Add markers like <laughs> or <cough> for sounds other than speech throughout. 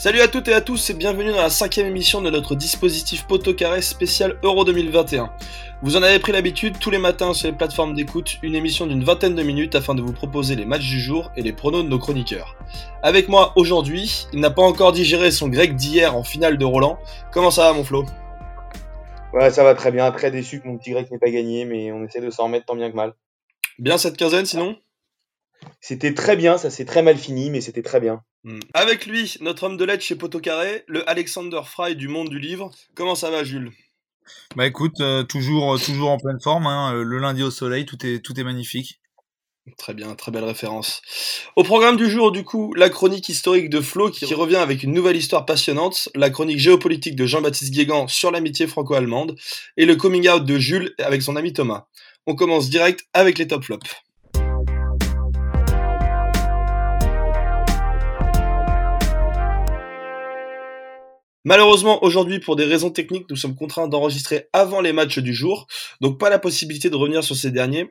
Salut à toutes et à tous et bienvenue dans la cinquième émission de notre dispositif Poteau Carré spécial Euro 2021. Vous en avez pris l'habitude, tous les matins sur les plateformes d'écoute, une émission d'une vingtaine de minutes afin de vous proposer les matchs du jour et les pronos de nos chroniqueurs. Avec moi aujourd'hui, il n'a pas encore digéré son grec d'hier en finale de Roland. Comment ça va mon Flo? Ouais, ça va très bien, très déçu que mon petit grec n'ait pas gagné, mais on essaie de s'en remettre tant bien que mal. Bien cette quinzaine sinon? C'était très bien, ça s'est très mal fini, mais c'était très bien. Hmm. Avec lui, notre homme de lettres chez Poteau Carré, le Alexander Fry du monde du livre. Comment ça va Jules? Bah écoute, euh, toujours, euh, toujours en pleine forme, hein, euh, le lundi au soleil, tout est, tout est magnifique. Très bien, très belle référence. Au programme du jour, du coup, la chronique historique de Flo qui revient avec une nouvelle histoire passionnante, la chronique géopolitique de Jean-Baptiste Guégan sur l'amitié franco-allemande, et le coming out de Jules avec son ami Thomas. On commence direct avec les top flops. Malheureusement, aujourd'hui, pour des raisons techniques, nous sommes contraints d'enregistrer avant les matchs du jour, donc pas la possibilité de revenir sur ces derniers.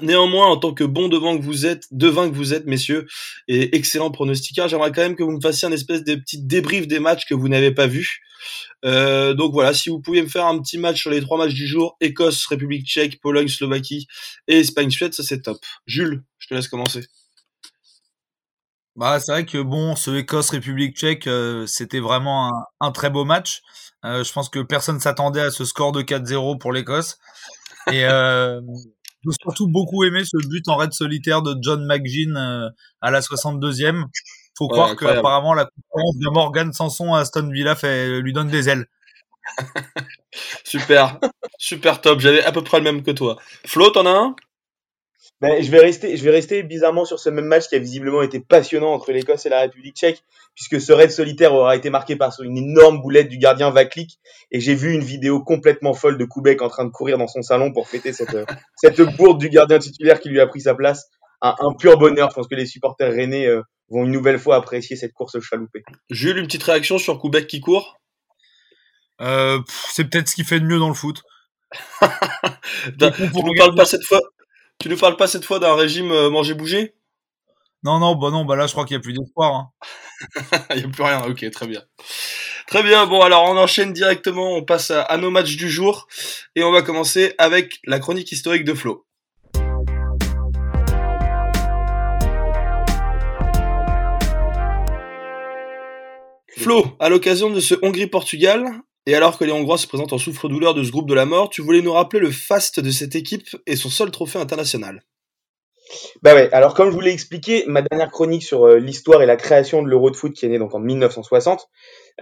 Néanmoins, en tant que bon devant que vous êtes, devin que vous êtes, messieurs, et excellent pronostiqueur, j'aimerais quand même que vous me fassiez un espèce de petit débrief des matchs que vous n'avez pas vus. Euh, donc voilà, si vous pouviez me faire un petit match sur les trois matchs du jour, Écosse, République tchèque, Pologne, Slovaquie et Espagne-Suède, ça c'est top. Jules, je te laisse commencer. Bah, c'est vrai que bon, ce Écosse-République tchèque, euh, c'était vraiment un, un, très beau match. Euh, je pense que personne s'attendait à ce score de 4-0 pour l'Écosse. Et euh, j'ai surtout beaucoup aimé ce but en raid solitaire de John McGinn à la 62e. Faut ouais, croire qu'apparemment la concurrence de Morgan Sanson à Aston Villa fait, lui donne des ailes. <laughs> super, super top. J'avais à peu près le même que toi. Flo, t'en as un? Ben, je vais rester, je vais rester bizarrement sur ce même match qui a visiblement été passionnant entre l'Écosse et la République tchèque, puisque ce raid solitaire aura été marqué par une énorme boulette du gardien Vaklik, et j'ai vu une vidéo complètement folle de Koubek en train de courir dans son salon pour fêter cette, <laughs> cette bourde du gardien titulaire qui lui a pris sa place. Un, un pur bonheur. Je pense que les supporters rennais euh, vont une nouvelle fois apprécier cette course chaloupée. Jules, une petite réaction sur Koubek qui court? Euh, C'est peut-être ce qu'il fait de mieux dans le foot. <laughs> tu nous parles pas cette fois tu ne parles pas cette fois d'un régime euh, manger-bouger? Non, non, bah non, bah là je crois qu'il n'y a plus d'espoir. Hein. <laughs> Il n'y a plus rien, ok, très bien. Très bien, bon alors on enchaîne directement, on passe à, à, nos matchs du jour et on va commencer avec la chronique historique de Flo. Flo, à l'occasion de ce Hongrie-Portugal, et alors que les Hongrois se présentent en souffre-douleur de ce groupe de la mort, tu voulais nous rappeler le faste de cette équipe et son seul trophée international. Bah ouais, alors comme je vous l'ai expliqué, ma dernière chronique sur euh, l'histoire et la création de l'Euro de foot qui est née donc en 1960,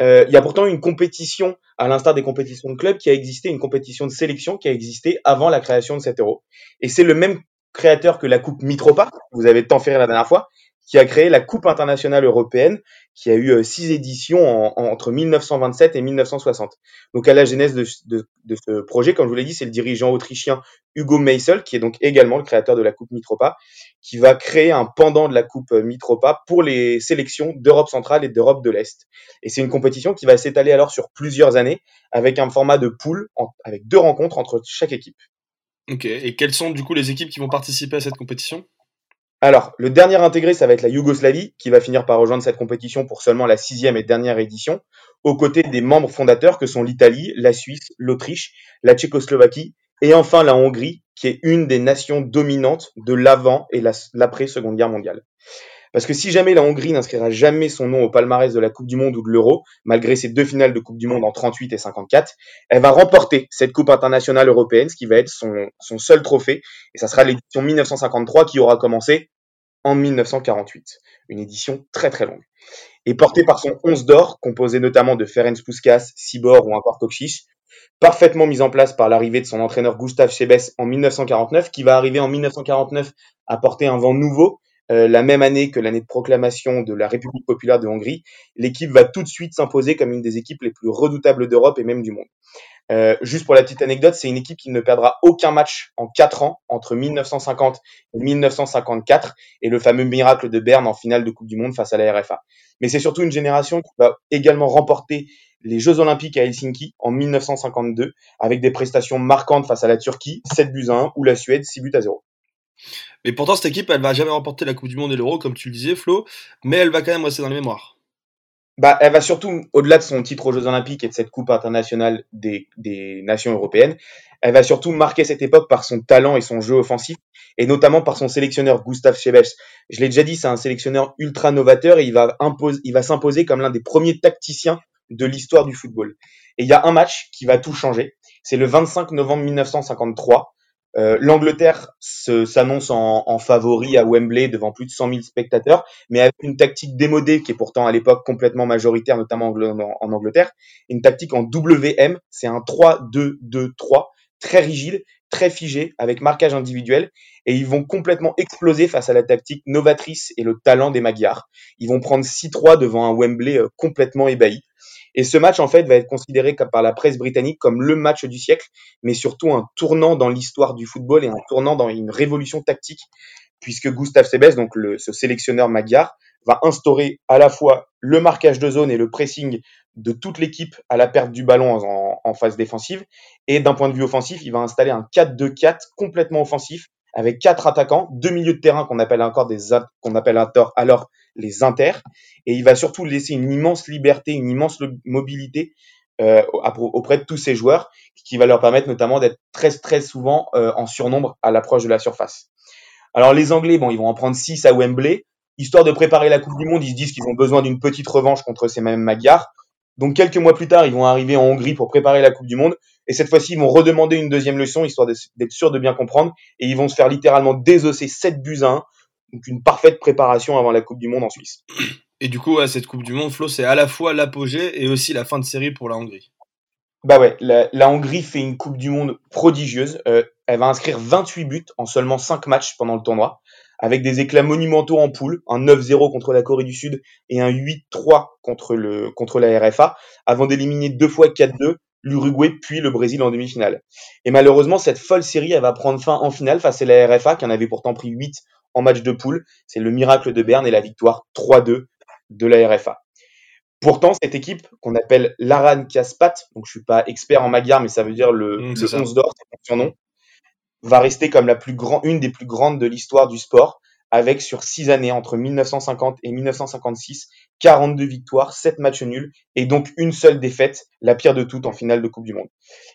euh, il y a pourtant une compétition, à l'instar des compétitions de club, qui a existé, une compétition de sélection qui a existé avant la création de cet Euro. Et c'est le même créateur que la Coupe Mitropa, vous avez tant fait la dernière fois, qui a créé la Coupe internationale européenne, qui a eu euh, six éditions en, en, entre 1927 et 1960. Donc à la genèse de, de, ce projet, comme je vous l'ai dit, c'est le dirigeant autrichien Hugo Meissel, qui est donc également le créateur de la Coupe Mitropa, qui va créer un pendant de la Coupe Mitropa pour les sélections d'Europe centrale et d'Europe de l'Est. Et c'est une compétition qui va s'étaler alors sur plusieurs années, avec un format de poule, avec deux rencontres entre chaque équipe. Ok, et quelles sont du coup les équipes qui vont participer à cette compétition? Alors, le dernier intégré, ça va être la Yougoslavie, qui va finir par rejoindre cette compétition pour seulement la sixième et dernière édition, aux côtés des membres fondateurs que sont l'Italie, la Suisse, l'Autriche, la Tchécoslovaquie et enfin la Hongrie, qui est une des nations dominantes de l'avant et l'après-seconde guerre mondiale. Parce que si jamais la Hongrie n'inscrira jamais son nom au palmarès de la Coupe du Monde ou de l'Euro, malgré ses deux finales de Coupe du Monde en 38 et 54, elle va remporter cette Coupe internationale européenne, ce qui va être son, seul trophée. Et ça sera l'édition 1953 qui aura commencé en 1948. Une édition très très longue. Et portée par son 11 d'or, composé notamment de Ferenc Puskas, Sibor ou encore Tokšić, parfaitement mise en place par l'arrivée de son entraîneur Gustav Sebes en 1949, qui va arriver en 1949 à porter un vent nouveau, euh, la même année que l'année de proclamation de la République populaire de Hongrie, l'équipe va tout de suite s'imposer comme une des équipes les plus redoutables d'Europe et même du monde. Euh, juste pour la petite anecdote, c'est une équipe qui ne perdra aucun match en 4 ans, entre 1950 et 1954, et le fameux miracle de Berne en finale de Coupe du Monde face à la RFA. Mais c'est surtout une génération qui va également remporter les Jeux Olympiques à Helsinki en 1952, avec des prestations marquantes face à la Turquie, 7 buts à 1, ou la Suède, 6 buts à 0. Mais pourtant, cette équipe, elle va jamais remporter la Coupe du Monde et l'Euro, comme tu le disais, Flo, mais elle va quand même rester dans les mémoires. bah, elle va surtout, au-delà de son titre aux Jeux Olympiques et de cette Coupe internationale des, des nations européennes, elle va surtout marquer cette époque par son talent et son jeu offensif, et notamment par son sélectionneur Gustave Chebes. Je l'ai déjà dit, c'est un sélectionneur ultra novateur et il va, il va s'imposer comme l'un des premiers tacticiens de l'histoire du football. Et il y a un match qui va tout changer. C'est le 25 novembre 1953. Euh, L'Angleterre s'annonce en, en, favori à Wembley devant plus de 100 000 spectateurs, mais avec une tactique démodée qui est pourtant à l'époque complètement majoritaire, notamment en, Angleterre. Une tactique en WM, c'est un 3-2-2-3, très rigide, très figé, avec marquage individuel, et ils vont complètement exploser face à la tactique novatrice et le talent des Magyars. Ils vont prendre 6-3 devant un Wembley euh, complètement ébahi. Et ce match, en fait, va être considéré par la presse britannique comme le match du siècle, mais surtout un tournant dans l'histoire du football et un tournant dans une révolution tactique, puisque Gustave Sebes, donc le, ce sélectionneur magyar, va instaurer à la fois le marquage de zone et le pressing de toute l'équipe à la perte du ballon en, en phase défensive. Et d'un point de vue offensif, il va installer un 4-2-4 complètement offensif avec quatre attaquants, deux milieux de terrain qu'on appelle encore des qu'on appelle alors les inters, et il va surtout laisser une immense liberté, une immense mobilité euh, auprès de tous ces joueurs, qui va leur permettre notamment d'être très très souvent euh, en surnombre à l'approche de la surface. Alors les Anglais, bon, ils vont en prendre 6 à Wembley, histoire de préparer la Coupe du Monde. Ils se disent qu'ils ont besoin d'une petite revanche contre ces mêmes Magyars. Donc quelques mois plus tard, ils vont arriver en Hongrie pour préparer la Coupe du Monde. Et cette fois-ci, ils vont redemander une deuxième leçon, histoire d'être sûr de bien comprendre. Et ils vont se faire littéralement désosser 7 buts à 1. Donc une parfaite préparation avant la Coupe du Monde en Suisse. Et du coup, cette Coupe du Monde, Flo, c'est à la fois l'apogée et aussi la fin de série pour la Hongrie. Bah ouais, la, Hongrie fait une Coupe du Monde prodigieuse. Euh, elle va inscrire 28 buts en seulement 5 matchs pendant le tournoi, avec des éclats monumentaux en poule, un 9-0 contre la Corée du Sud et un 8-3 contre, le, contre la RFA, avant d'éliminer deux fois 4-2 l'Uruguay puis le Brésil en demi-finale. Et malheureusement, cette folle série, elle va prendre fin en finale face à la RFA, qui en avait pourtant pris 8 en match de poule. C'est le miracle de Berne et la victoire 3-2 de la RFA. Pourtant, cette équipe qu'on appelle l'Aran Kaspat, donc je suis pas expert en magyar, mais ça veut dire le, mmh, le 11 d'or, c'est son nom, va rester comme la plus grande, une des plus grandes de l'histoire du sport, avec sur six années entre 1950 et 1956, 42 victoires, 7 matchs nuls et donc une seule défaite, la pire de toutes en finale de Coupe du Monde.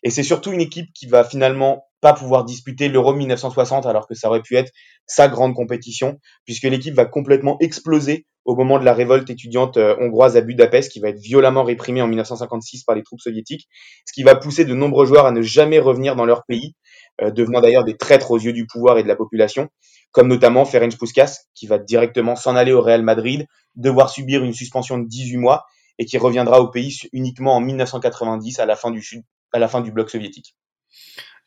Et c'est surtout une équipe qui va finalement pas pouvoir disputer l'Euro 1960 alors que ça aurait pu être sa grande compétition puisque l'équipe va complètement exploser au moment de la révolte étudiante euh, hongroise à Budapest qui va être violemment réprimée en 1956 par les troupes soviétiques, ce qui va pousser de nombreux joueurs à ne jamais revenir dans leur pays, devenant d'ailleurs des traîtres aux yeux du pouvoir et de la population comme notamment Ferenc Puskas, qui va directement s'en aller au Real Madrid, devoir subir une suspension de 18 mois et qui reviendra au pays uniquement en 1990 à la fin du, à la fin du bloc soviétique.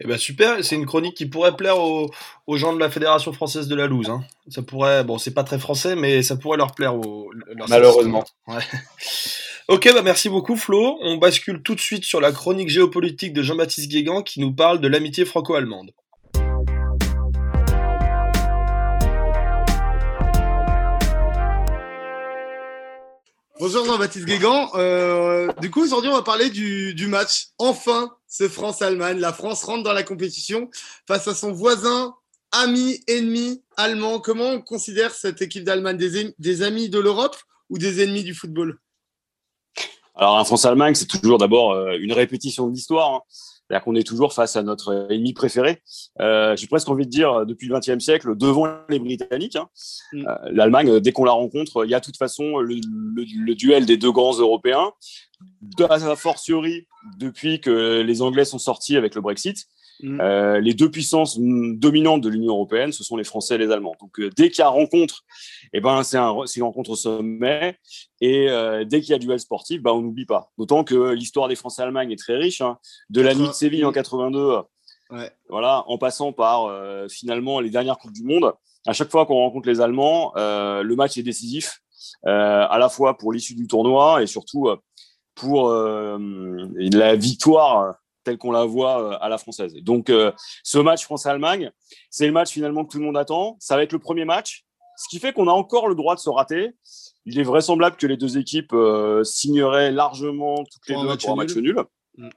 Eh ben super, c'est une chronique qui pourrait plaire aux, gens de la Fédération française de la loose. Hein. Ça pourrait, bon, c'est pas très français, mais ça pourrait leur plaire. Aux, Malheureusement. Ouais. Ok, bah merci beaucoup Flo. On bascule tout de suite sur la chronique géopolitique de Jean-Baptiste Guégan qui nous parle de l'amitié franco-allemande. Bonjour Jean-Baptiste Guégan. Euh, du coup, aujourd'hui, on va parler du, match. Enfin, c'est France-Allemagne. La France rentre dans la compétition face à son voisin, ami, ennemi allemand. Comment on considère cette équipe d'Allemagne? Des amis de l'Europe ou des ennemis du football? Alors, la France-Allemagne, c'est toujours d'abord euh, une répétition de l'histoire. Hein. C'est-à-dire qu'on est toujours face à notre ennemi préféré. Euh, J'ai presque envie de dire, depuis le XXe siècle, devant les Britanniques. Hein. Mm. Euh, L'Allemagne, dès qu'on la rencontre, il y a de toute façon le, le, le, duel des deux grands Européens. De la fortiori, depuis que les Anglais sont sortis avec le Brexit, mm. euh, les deux puissances dominantes de l'Union européenne, ce sont les Français et les Allemands. Donc, euh, dès qu'il y a rencontre, eh ben, c'est un, une rencontre au sommet. Et euh, dès qu'il y a duel sportif, ben, on n'oublie pas. D'autant que l'histoire des Français-Allemagne est très riche. Hein. De la nuit de Séville en 82, ouais. voilà, en passant par finalement les dernières Coupes du Monde. À chaque fois qu'on rencontre les Allemands, le match est décisif, à la fois pour l'issue du tournoi et surtout pour la victoire telle qu'on la voit à la française. Donc, ce match France-Allemagne, c'est le match finalement que tout le monde attend. Ça va être le premier match, ce qui fait qu'on a encore le droit de se rater. Il est vraisemblable que les deux équipes signeraient largement toutes les deux pour un match nul. Mm.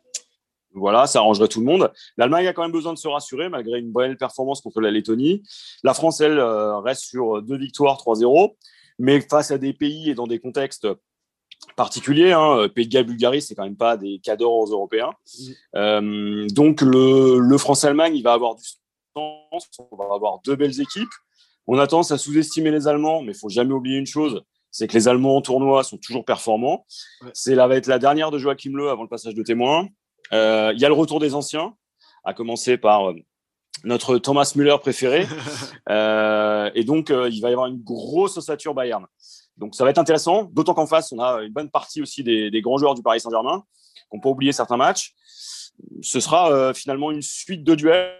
Voilà, ça arrangerait tout le monde. L'Allemagne a quand même besoin de se rassurer malgré une belle performance contre la Lettonie. La France, elle, reste sur deux victoires, 3-0. Mais face à des pays et dans des contextes particulier. Hein. Pays de Galles, Bulgarie, c'est quand même pas des cadeaux aux Européens. Euh, donc le, le France-Allemagne, il va avoir du sens. On va avoir deux belles équipes. On a tendance à sous-estimer les Allemands, mais il faut jamais oublier une chose, c'est que les Allemands en tournoi sont toujours performants. Ouais. C'est là va être la dernière de Joachim Le avant le passage de témoin. Euh, Il y a le retour des anciens, à commencer par euh, notre Thomas Müller préféré. <laughs> Euh, et donc, euh, il va y avoir une grosse ossature Bayern. Donc, ça va être intéressant, d'autant qu'en face, on a une bonne partie aussi des, des grands joueurs du Paris Saint-Germain, qui n'ont pas oublié certains matchs. Ce sera euh, finalement une suite de duels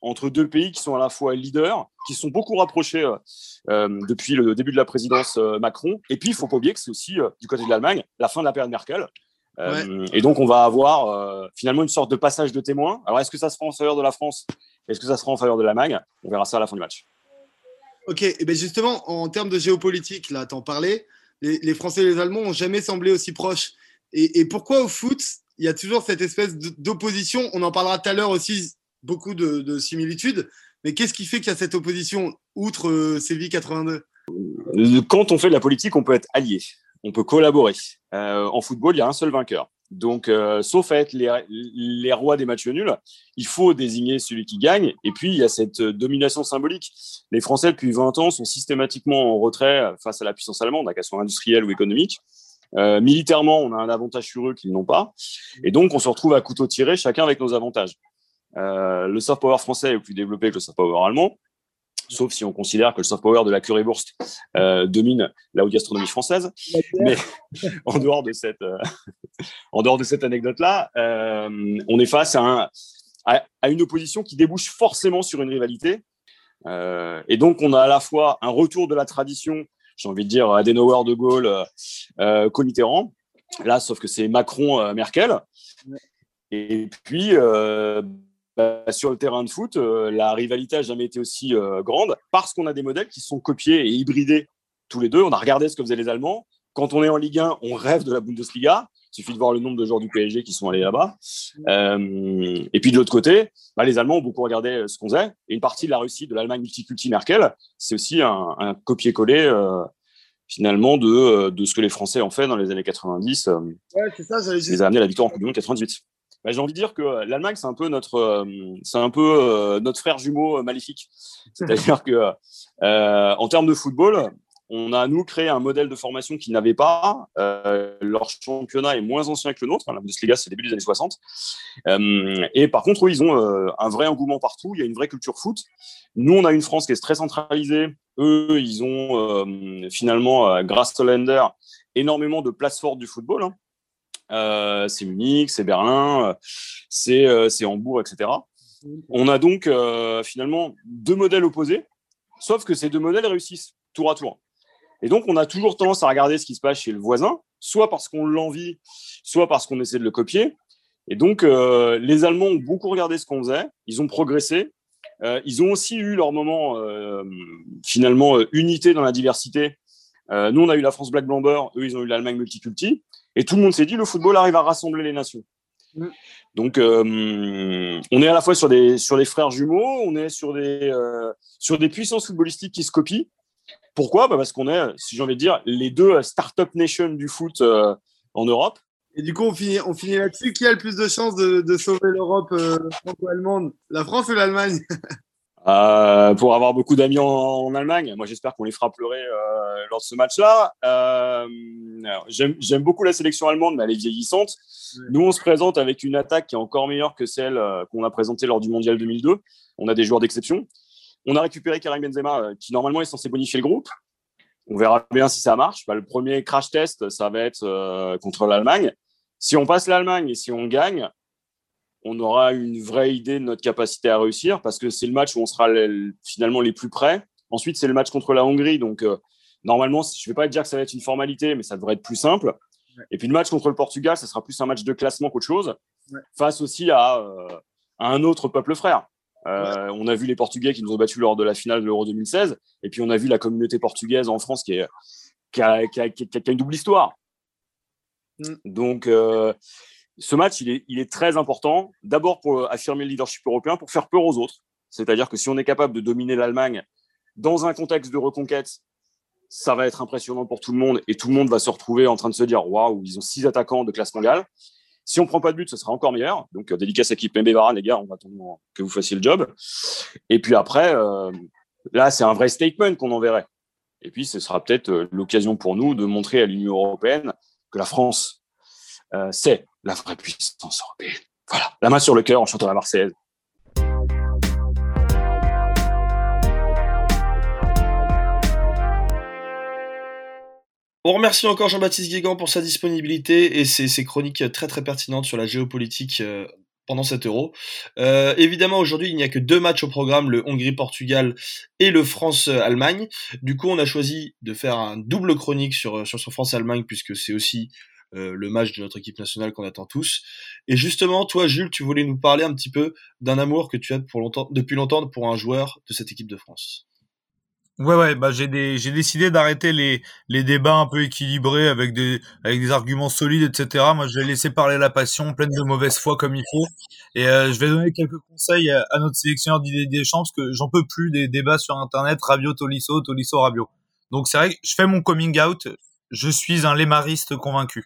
entre deux pays qui sont à la fois leaders, qui sont beaucoup rapprochés euh, euh, depuis le début de la présidence euh, Macron. Et puis, il faut pas oublier que c'est aussi, du côté de l'Allemagne, la fin de la période Merkel. Et donc, on va avoir finalement une sorte de passage de témoin. Alors, est-ce que ça sera en faveur de la France? Est-ce que ça sera en faveur de l'Allemagne? On verra ça à la fin du match. Ok, et ben justement, en termes de géopolitique, là, t'en parlais, les, Français et les Allemands ont jamais semblé aussi proches. Et, pourquoi au foot, il y a toujours cette espèce d'opposition? On en parlera tout à l'heure aussi, beaucoup de, de similitudes. Mais qu'est-ce qui fait qu'il y a cette opposition, outre euh, Séville 82 Euh, Quand on fait de la politique, on peut être allié, on peut collaborer. Euh, en football, il y a un seul vainqueur. Donc, euh, sauf être les, rois des matchs nuls, il faut désigner celui qui gagne. Et puis, il y a cette euh, domination symbolique. Les Français, depuis 20 ans, sont systématiquement en retrait face à la puissance allemande, qu'elle soit industrielle ou économique. Euh, militairement, on a un avantage sur eux qu'ils n'ont pas. Et donc, on se retrouve à couteau tiré, chacun avec nos avantages. Euh, le soft power français est plus développé que le soft power allemand, sauf si on considère que le soft power de la currywurst euh, domine la haute gastronomie française. Mais <laughs> en dehors de cette, euh, en dehors de cette anecdote-là, euh, on est face à, un, à, à, une opposition qui débouche forcément sur une rivalité. Euh, et donc, on a à la fois un retour de la tradition, j'ai envie de dire Adenauer, De Gaulle, euh, Mitterrand. Là, sauf que c'est Macron-Merkel. Et puis, bah, sur le terrain de foot, euh, la rivalité n'a jamais été aussi euh, grande parce qu'on a des modèles qui sont copiés et hybridés tous les deux. On a regardé ce que faisaient les Allemands. Quand on est en Ligue 1, on rêve de la Bundesliga. Il suffit de voir le nombre de joueurs du PSG qui sont allés là-bas. Euh, et puis de l'autre côté, bah, les Allemands ont beaucoup regardé ce qu'on faisait. Et une partie de la Russie, de l'Allemagne multiculti Merkel, c'est aussi un, un copier-coller finalement de, de ce que les Français ont fait dans les années 90. Euh, ouais, c'est ça, les a amenés à la victoire en Coupe du Monde 98. Bah, j'ai envie de dire que l'Allemagne, c'est un peu notre, euh, c'est un peu euh, notre frère jumeau maléfique. <laughs> C'est-à-dire que, euh, en termes de football, on a nous créé un modèle de formation qu'ils n'avaient pas. Euh, leur championnat est moins ancien que le nôtre. La Bundesliga, c'est début des années 60. Euh, et par contre, eux, ils ont euh, un vrai engouement partout. Il y a une vraie culture foot. Nous, on a une France qui est très centralisée. Eux, ils ont euh, finalement, grâce au Länder, énormément de places fortes du football. Hein. Euh, c'est Munich, c'est Berlin, c'est euh, Hambourg, etc. On a donc euh, finalement deux modèles opposés, sauf que ces deux modèles réussissent tour à tour. Et donc, on a toujours tendance à regarder ce qui se passe chez le voisin, soit parce qu'on l'envie, soit parce qu'on essaie de le copier. Et donc, euh, les Allemands ont beaucoup regardé ce qu'on faisait, ils ont progressé. Euh, ils ont aussi eu leur moment, euh, finalement, unité dans la diversité. nous, on a eu la France Black Blamber, eux, ils ont eu l'Allemagne multiculti. Et tout le monde s'est dit, le football arrive à rassembler les nations. Mmh. Donc, euh, on est à la fois sur des, sur des frères jumeaux, on est sur des, euh, sur des puissances footballistiques qui se copient. Pourquoi? Bah Parce qu'on est, si j'ai envie de dire, les deux start-up nations du foot euh, en Europe. Et du coup, on finit, on finit là-dessus. Qui a le plus de chances de, de sauver l'Europe franco-allemande? La France ou l'Allemagne? <laughs> Euh, pour avoir beaucoup d'amis en, en, Allemagne. Moi, j'espère qu'on les fera pleurer euh, lors de ce match-là. Euh, J'aime beaucoup la sélection allemande, mais elle est vieillissante. Nous, on se présente avec une attaque qui est encore meilleure que celle qu'on a présentée lors du Mondial 2002. On a des joueurs d'exception. On a récupéré Karim Benzema, qui normalement est censé bonifier le groupe. On verra bien si ça marche. Bah, le premier crash test, ça va être contre l'Allemagne. Si on passe l'Allemagne et si on gagne, on aura une vraie idée de notre capacité à réussir parce que c'est le match où on sera finalement les plus près. Ensuite, c'est le match contre la Hongrie. Donc, euh, normalement, je ne vais pas dire que ça va être une formalité, mais ça devrait être plus simple. Ouais. Et puis, le match contre le Portugal, ça sera plus un match de classement qu'autre chose, ouais. face aussi à, euh, à, un autre peuple frère. Euh, ouais. On a vu les Portugais qui nous ont battus lors de la finale de l'Euro 2016. Et puis, on a vu la communauté portugaise en France qui, est, qui, a, qui, a, qui a, une double histoire. Mm. Donc, ce match, il est, il est très important. D'abord pour affirmer le leadership européen, pour faire peur aux autres. C'est-à-dire que si on est capable de dominer l'Allemagne dans un contexte de reconquête, ça va être impressionnant pour tout le monde et tout le monde va se retrouver en train de se dire waouh, ils ont six attaquants de classe mondiale. Si on prend pas de but, ce sera encore meilleur. Donc, euh, dédicace à l'équipe MB Varane, les gars, on va attendre que vous fassiez le job. Et puis après, euh, là, c'est un vrai statement qu'on enverrait. Et puis, ce sera peut-être euh, l'occasion pour nous de montrer à l'Union européenne que la France, euh, c'est la vraie puissance européenne. Voilà, la main sur le cœur en chantant la Marseillaise. On remercie encore Jean-Baptiste Guégan pour sa disponibilité et ses, chroniques très très pertinentes sur la géopolitique euh, pendant cet euro. Euh, évidemment, aujourd'hui, il n'y a que deux matchs au programme, le Hongrie-Portugal et le France-Allemagne. Du coup, on a choisi de faire un double chronique sur, sur ce France-Allemagne puisque c'est aussi le match de notre équipe nationale qu'on attend tous. Et justement, toi, Jules, tu voulais nous parler un petit peu d'un amour que tu as pour longtemps, depuis longtemps pour un joueur de cette équipe de France. Ouais ouais bah j'ai décidé d'arrêter les les débats un peu équilibrés avec des avec des arguments solides etc. Moi je vais laisser parler la passion pleine de mauvaise foi comme il faut et euh, je vais donner quelques conseils à, notre sélectionneur Didier Deschamps parce que j'en peux plus des débats sur internet Rabiot Tolisso Tolisso Rabiot. Donc c'est vrai que je fais mon coming out, je suis un lémariste convaincu.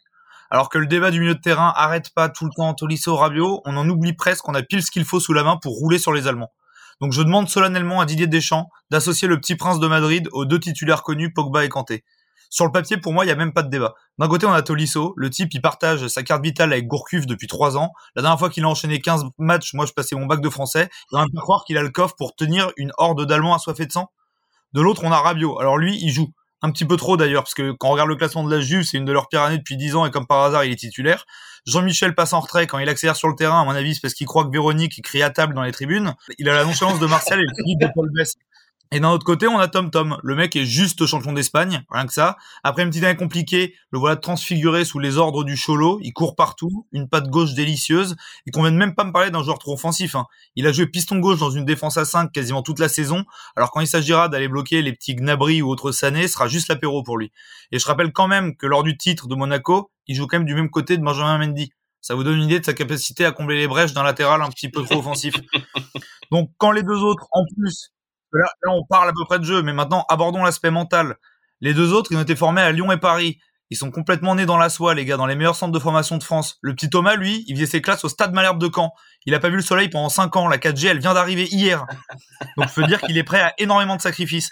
Alors que le débat du milieu de terrain arrête pas tout le temps Tolisso Rabiot, on en oublie presque, on a pile ce qu'il faut sous la main pour rouler sur les Allemands. Donc je demande solennellement à Didier Deschamps d'associer le petit prince de Madrid aux deux titulaires connus, Pogba et Kanté. Sur le papier, pour moi, il n'y a même pas de débat. D'un côté, on a Tolisso. Le type, il partage sa carte vitale avec Gourcuff depuis trois ans. La dernière fois qu'il a enchaîné 15 matchs, moi, je passais mon bac de français. Il va même pas croire qu'il a le coffre pour tenir une horde d'Allemands assoiffés de sang. De l'autre, on a Rabiot. Alors lui, il joue. Un petit peu trop d'ailleurs, parce que quand on regarde le classement de la Juve, c'est une de leurs pires années depuis 10 ans et comme par hasard, il est titulaire. Jean-Michel passe en retrait quand il accélère sur le terrain, à mon avis, c'est parce qu'il croit que Véronique crie à table dans les tribunes. Il a la nonchalance de Martial et le clip de Paul Bess. Et d'un autre côté, on a Tom Tom. Le mec est juste champion d'Espagne, rien que ça. Après une petite année compliquée, le voilà transfiguré sous les ordres du Cholo. Il court partout, une patte gauche délicieuse. Et qu'on vient de même pas me parler d'un joueur trop offensif. Hein. Il a joué piston gauche dans une défense à 5 quasiment toute la saison. Alors quand il s'agira d'aller bloquer les petits Gnabry ou autres Sané, ce sera juste l'apéro pour lui. Et je rappelle quand même que lors du titre de Monaco, il joue quand même du même côté de Benjamin Mendy. Ça vous donne une idée de sa capacité à combler les brèches d'un latéral un petit peu trop offensif. <laughs> Donc quand les deux autres, en plus, Là, on parle à peu près de jeu, mais maintenant, abordons l'aspect mental. Les deux autres, ils ont été formés à Lyon et Paris. Ils sont complètement nés dans la soie, les gars, dans les meilleurs centres de formation de France. Le petit Thomas, lui, il faisait ses classes au Stade Malherbe de Caen. Il a pas vu le soleil pendant 5 ans. La 4G, elle vient d'arriver hier. Donc, je peux dire qu'il est prêt à énormément de sacrifices.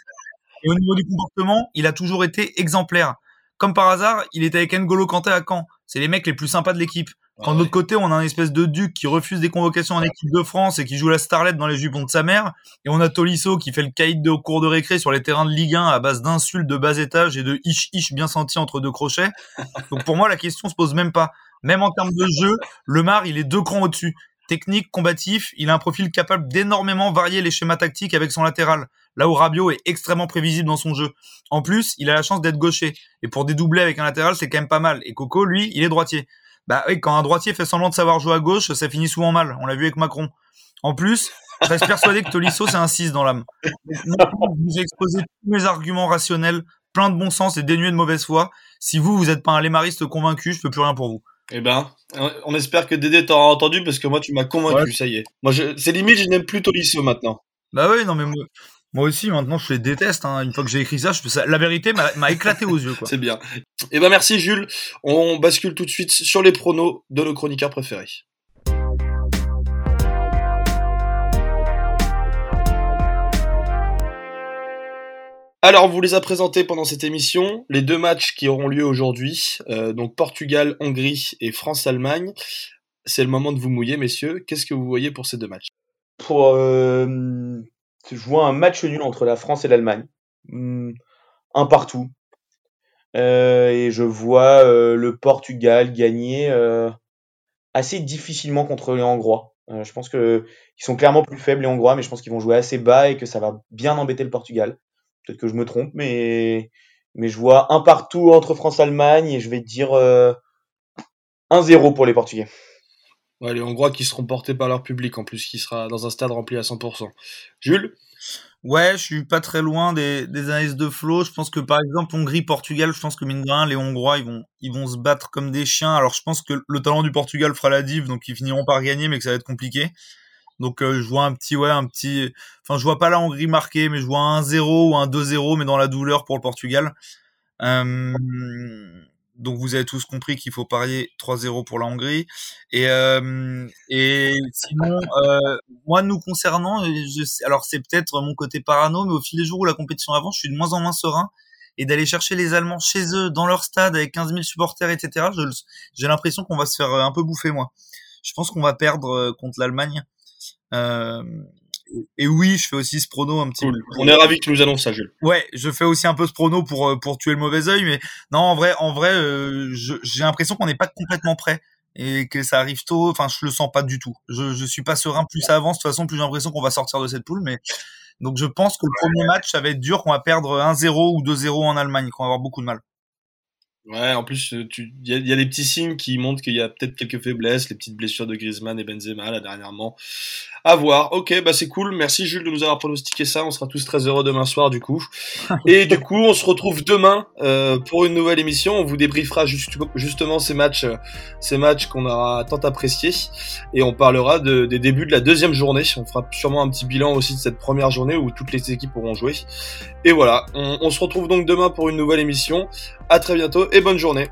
Et au niveau du comportement, il a toujours été exemplaire. Comme par hasard, il était avec N'Golo Kanté à Caen. C'est les mecs les plus sympas de l'équipe. Quand de l'autre côté, on a un espèce de duc qui refuse des convocations en équipe de France et qui joue la starlette dans les jupons de sa mère. Et on a Tolisso qui fait le caïd de cours de récré sur les terrains de Ligue 1 à base d'insultes de bas étage et de ish ish bien senti entre deux crochets. <laughs> Donc pour moi, la question se pose même pas. Même en termes de jeu, le Mar, il est deux crans au-dessus. Technique, combatif, il a un profil capable d'énormément varier les schémas tactiques avec son latéral. Là où Rabiot est extrêmement prévisible dans son jeu. En plus, il a la chance d'être gaucher. Et pour dédoubler avec un latéral, c'est quand même pas mal. Et Coco, lui, il est droitier. Bah oui, quand un droitier fait semblant de savoir jouer à gauche, ça finit souvent mal. On l'a vu avec Macron. En plus, je reste persuadé que Tolisso, c'est un 6 dans l'âme. Vous ai exposé tous mes arguments rationnels, plein de bon sens et dénués de mauvaise foi. Si vous, vous n'êtes pas un lémariste convaincu, je peux plus rien pour vous. Eh ben, on espère que Dédé t'aura entendu parce que moi, tu m'as convaincu, ouais. ça y est. Moi, c'est limite, je n'aime plus Tolisso maintenant. Bah oui, non mais moi, moi aussi, maintenant, je les déteste. Hein. Une fois que j'ai écrit ça, je ça... la vérité m'a éclaté aux yeux. <laughs> C'est bien. Eh ben merci Jules. On bascule tout de suite sur les pronos de nos chroniqueurs préférés. Alors, on vous les a présentés pendant cette émission, les deux matchs qui auront lieu aujourd'hui, euh, donc Portugal, Hongrie et France-Allemagne. C'est le moment de vous mouiller, messieurs. Qu'est-ce que vous voyez pour ces deux matchs? Pour euh, je vois un match nul entre la France et l'Allemagne. Mmh, un partout. Euh, et je vois euh, le Portugal gagner euh, assez difficilement contre les Hongrois. Je pense que ils sont clairement plus faibles les Hongrois, mais je pense qu'ils vont jouer assez bas et que ça va bien embêter le Portugal. Peut-être que je me trompe, mais mais je vois un partout entre France et Allemagne et je vais dire 1-0 pour les Portugais. Ouais, les Hongrois qui seront portés par leur public en plus, qui sera dans un stade rempli à 100%. Jules? Ouais, je suis pas très loin des, des analyses de Flo. Je pense que par exemple Hongrie-Portugal, je pense que mine de rien, les Hongrois ils vont ils vont se battre comme des chiens. Alors je pense que le talent du Portugal fera la div, donc ils finiront par gagner, mais que ça va être compliqué. Donc je vois un petit ouais un petit enfin je vois pas la Hongrie marquer mais je vois un 1-0 ou un 2-0 mais dans la douleur pour le Portugal. Euh, donc vous avez tous compris qu'il faut parier 3-0 pour la Hongrie. Et, euh, et sinon, euh, moi nous concernant, je sais, alors c'est peut-être mon côté parano, mais au fil des jours où la compétition avance, je suis de moins en moins serein. Et d'aller chercher les Allemands chez eux, dans leur stade, avec 15 000 supporters, etc., j'ai l'impression qu'on va se faire un peu bouffer, moi. Je pense qu'on va perdre euh, contre l'Allemagne. Euh, et oui, je fais aussi ce prono un petit peu. On est ravi que tu nous annonces ça, Jules. Ouais, je fais aussi un peu ce prono pour euh, pour tuer le mauvais oeil, mais non, en vrai, en vrai, euh, j'ai l'impression qu'on n'est pas complètement prêt et que ça arrive tôt. Enfin, je le sens pas du tout. Je je suis pas serein. Plus ça avance, de toute façon, plus j'ai l'impression qu'on va sortir de cette poule. Mais donc, je pense que le premier match, ça va être dur, qu'on va perdre 1-0 ou 2-0 en Allemagne, qu'on va avoir beaucoup de mal. Ouais, en plus, il y, y, a des petits signes qui montrent qu'il y a peut-être quelques faiblesses, les petites blessures de Griezmann et Benzema là dernièrement. À voir. Ok, bah c'est cool. Merci Jules de nous avoir pronostiqué ça. On sera tous très heureux demain soir du coup. <laughs> Et du coup, on se retrouve demain euh, pour une nouvelle émission. On vous débriefera juste, justement ces matchs, ces matchs qu'on aura tant appréciés, et on parlera de, des débuts de la deuxième journée. On fera sûrement un petit bilan aussi de cette première journée où toutes les équipes auront joué. Et voilà, on, on se retrouve donc demain pour une nouvelle émission. À très bientôt et bonne journée.